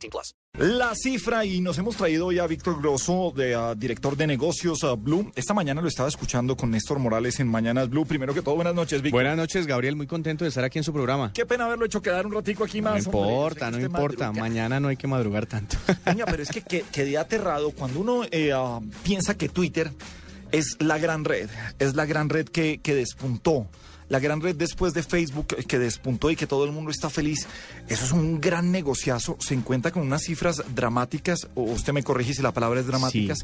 18 plus. La cifra, y nos hemos traído hoy a Víctor Grosso, de, uh, director de negocios uh, Blue. Esta mañana lo estaba escuchando con Néstor Morales en Mañanas Blue. Primero que todo, buenas noches, Víctor. Buenas noches, Gabriel. Muy contento de estar aquí en su programa. Qué pena haberlo hecho quedar un ratico aquí No más. hombre. importa, no importa. madruga. Mañana no hay que madrugar tanto. Doña, pero es que, que- quedé aterrado cuando uno eh, ah, piensa que Twitter es la gran red, es la gran red que, que despuntó. La gran red después de Facebook que despuntó y que todo el mundo está feliz. Eso es un gran negociazo. Se encuentra con unas cifras dramáticas, o usted me corrige si la palabra es dramáticas,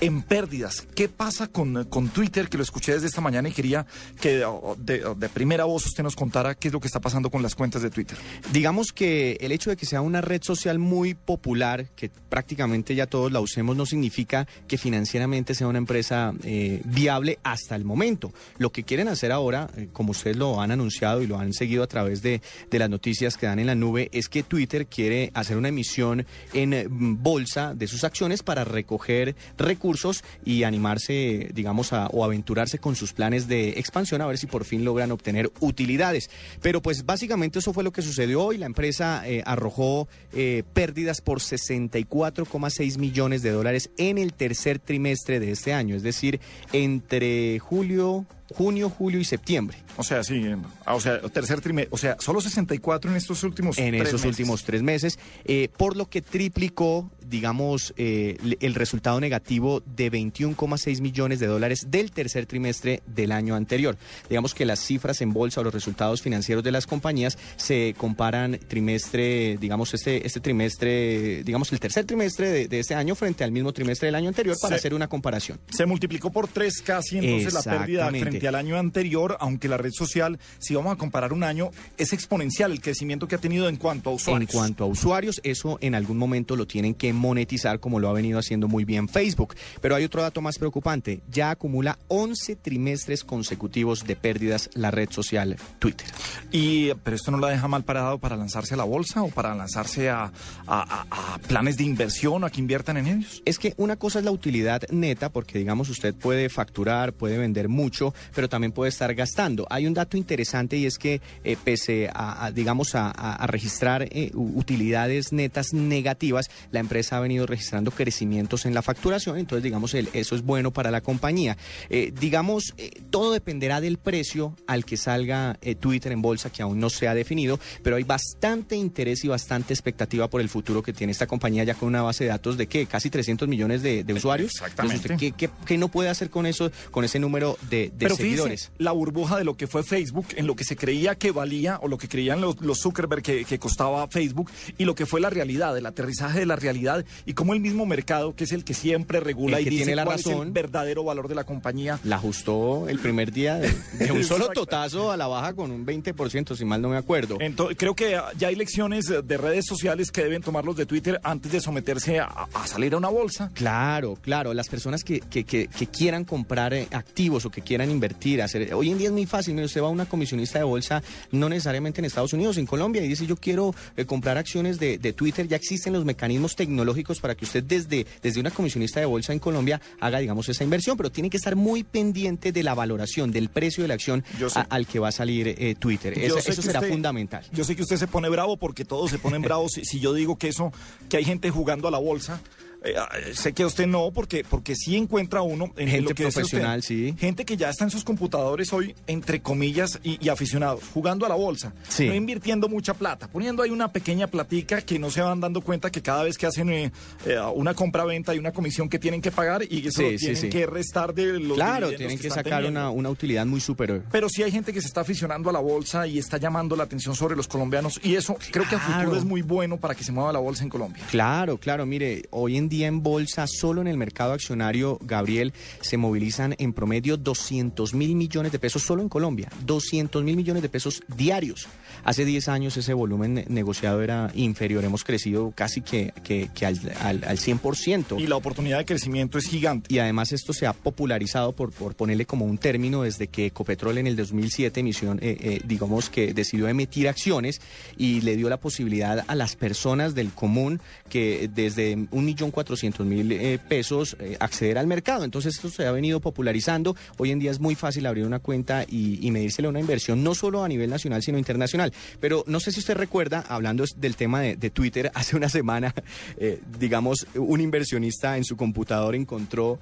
en pérdidas. ¿Qué pasa con, con Twitter? Que lo escuché desde esta mañana y quería que de, de primera voz usted nos contara qué es lo que está pasando con las cuentas de Twitter. Digamos que el hecho de que sea una red social muy popular, que prácticamente ya todos la usemos, no significa que financieramente sea una empresa eh, viable hasta el momento. Lo que quieren hacer ahora, eh, como ustedes lo han anunciado y lo han seguido a través de, de las noticias que dan en la nube, es que Twitter quiere hacer una emisión en eh, bolsa de sus acciones para recoger recursos y animarse, digamos, a, o aventurarse con sus planes de expansión a ver si por fin logran obtener utilidades. Pero pues básicamente eso fue lo que sucedió hoy. La empresa eh, arrojó eh, pérdidas por 64,6 millones de dólares en el tercer trimestre de este año, es decir, entre julio, junio, julio y septiembre. O sea, sí, en- ah, o sea, tercer trimestre, o sea, solo 64 en estos últimos en tres esos meses. últimos tres meses, eh, por lo que triplicó, digamos, eh, el resultado negativo de 21,6 millones de dólares del tercer trimestre del año anterior. Digamos que las cifras en bolsa o los resultados financieros de las compañías se comparan trimestre, digamos, este, este trimestre, digamos, el tercer trimestre de, de este año frente al mismo trimestre del año anterior para Se- hacer una comparación. Se multiplicó por tres casi entonces la pérdida Exactamente. Frente al año anterior, aunque la red social, si vamos a comparar un año, es exponencial el crecimiento que ha tenido en cuanto a En usuarios. cuanto a usuarios, eso en algún momento lo tienen que monetizar como lo ha venido haciendo muy bien Facebook. Pero hay otro dato más preocupante. Ya acumula 11 trimestres consecutivos de pérdidas la red social Twitter. Y, pero esto no la deja mal parado para lanzarse a la bolsa o para lanzarse a, a- a- a planes de inversión o a que inviertan en ellos. Es que una cosa es la utilidad neta, porque digamos usted puede facturar, puede vender mucho, pero también puede estar gastando. Hay un dato interesante y es que eh, pese a, a, digamos, a, registrar eh, utilidades netas negativas, la empresa ha venido registrando crecimientos en la facturación, entonces digamos el- eso es bueno para la compañía. Eh, digamos, todo dependerá del precio al que salga Twitter en bolsa, que aún no se ha definido, pero hay bastante interés y bastante expectativa por el futuro que tiene esta compañía ya con una base de datos de qué, casi 300 millones de, de usuarios. Exactamente. Entonces, ¿usted ¿qué, qué, qué no puede hacer con eso, con ese número de, de Pero seguidores? fíjese, la burbuja de lo que fue Facebook, en lo que se creía que valía o lo que creían los, los Zuckerberg que, que costaba Facebook y lo que fue la realidad, el aterrizaje de la realidad y cómo el mismo mercado, que es el que siempre regula El y que dice tiene la cuál es el razón. verdadero valor de la compañía, La ajustó el primer día de, de un solo totazo a la baja con un 20%, si mal no me acuerdo. Entonces, creo que ya hay lecciones de redes sociales que deben tomar los de Twitter antes de someterse a, a salir a una bolsa. Claro, claro. Las personas que, que, que- que quieran comprar eh, activos o que quieran invertir, hacer. Hoy en día es muy fácil. Usted va a una comisionista de bolsa, no necesariamente en Estados Unidos, en Colombia, y dice yo quiero eh, comprar acciones de, de Twitter. Ya existen los mecanismos tecnológicos para que usted desde, desde una comisionista de bolsa en Colombia haga, digamos, esa inversión, pero tiene que estar muy pendiente de la valoración, del precio de la acción a- al que va a salir eh, Twitter. Eso, será usted- fundamental. Yo sé que usted se pone bravo porque todos se ponen bravos si, si yo digo que eso, que hay gente jugando a la bolsa. Eh, ah, sé que usted no, porque, porque sí encuentra uno en Gente lo que usted, profesional, sí. Gente que ya está en sus computadores hoy, entre comillas, y, y aficionados, jugando a la bolsa. Sí. No invirtiendo mucha plata, poniendo ahí una pequeña platica que no se van dando cuenta que cada vez que hacen eh, eh, una compra-venta hay una comisión que tienen que pagar y eso Sí, lo tienen sí. que restar de los Claro, tienen que sacar una, una utilidad muy superior. Pero sí hay gente que se está aficionando a la bolsa y está llamando la atención sobre los colombianos y eso creo que a futuro es muy bueno para que se mueva la bolsa en Colombia. Claro, claro, mire, hoy en día en bolsa, solo en el mercado accionario, Gabriel, se movilizan en promedio 200 mil millones de pesos solo en Colombia. 200 mil millones de pesos diarios. Hace 10 años ese volumen negociado era inferior. Hemos crecido casi que, que, que al, al, al 100%. Y la oportunidad de crecimiento es gigante. Y además esto se ha popularizado, por, por ponerle como un término, desde que Ecopetrol en el 2007 emisión, eh, eh, digamos que decidió emitir acciones y le dio la posibilidad a las personas del común que desde un millón cuatrocientos mil eh, pesos eh, acceder al mercado. Entonces esto se ha venido popularizando. Hoy en día es muy fácil abrir una cuenta y, y medírsele una inversión, no solo a nivel nacional, sino internacional. Pero no sé si usted recuerda, hablando del tema de, de Twitter, hace una semana, eh, digamos, un inversionista en su computador encontró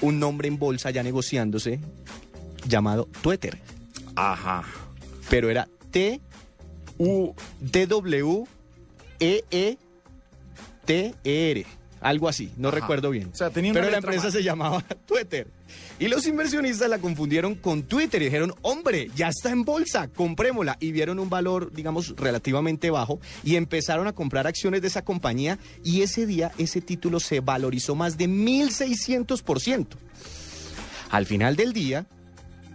un nombre en bolsa ya negociándose llamado Twitter, Ajá. pero era T U D W E E T E R, algo así, no Ajá. recuerdo bien. O sea, tenía una pero la empresa se llamaba Twitter. Y los inversionistas la confundieron con Twitter y dijeron, hombre, ya está en bolsa, comprémosla. Y vieron un valor, digamos, relativamente bajo y empezaron a comprar acciones de esa compañía y ese día ese título se valorizó más de 1.600%. Al final del día,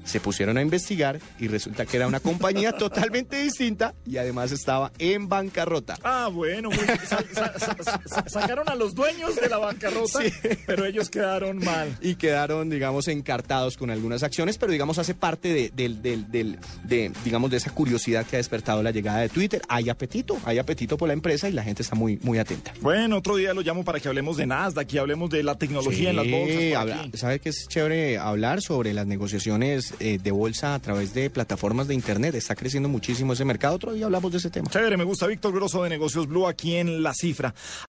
se pusieron a investigar y resulta que era una compañía totalmente distinta y además estaba en bancarrota. Ah, bueno, muy bien. Sa- sa- sa- sa- sacaron a los dueños de la bancarrota, Sí. pero ellos quedaron mal. y quedaron, digamos, encartados con algunas acciones, pero digamos hace parte de, del- del- del- de, digamos, de esa curiosidad que ha despertado la llegada de Twitter. Hay apetito, hay apetito por la empresa y la gente está muy, muy atenta. Bueno, otro día lo llamo para que hablemos de Nasdaq y hablemos de la tecnología en las bolsas. habla-. ¿Sabe que es chévere hablar sobre las negociaciones eh, de bolsa a través de plataformas de Internet? Está creciendo muchísimo ese mercado. Otro día hablamos de ese tema. Chévere, me gusta Víctor Grosso de Negocios Blue aquí en La Cifra.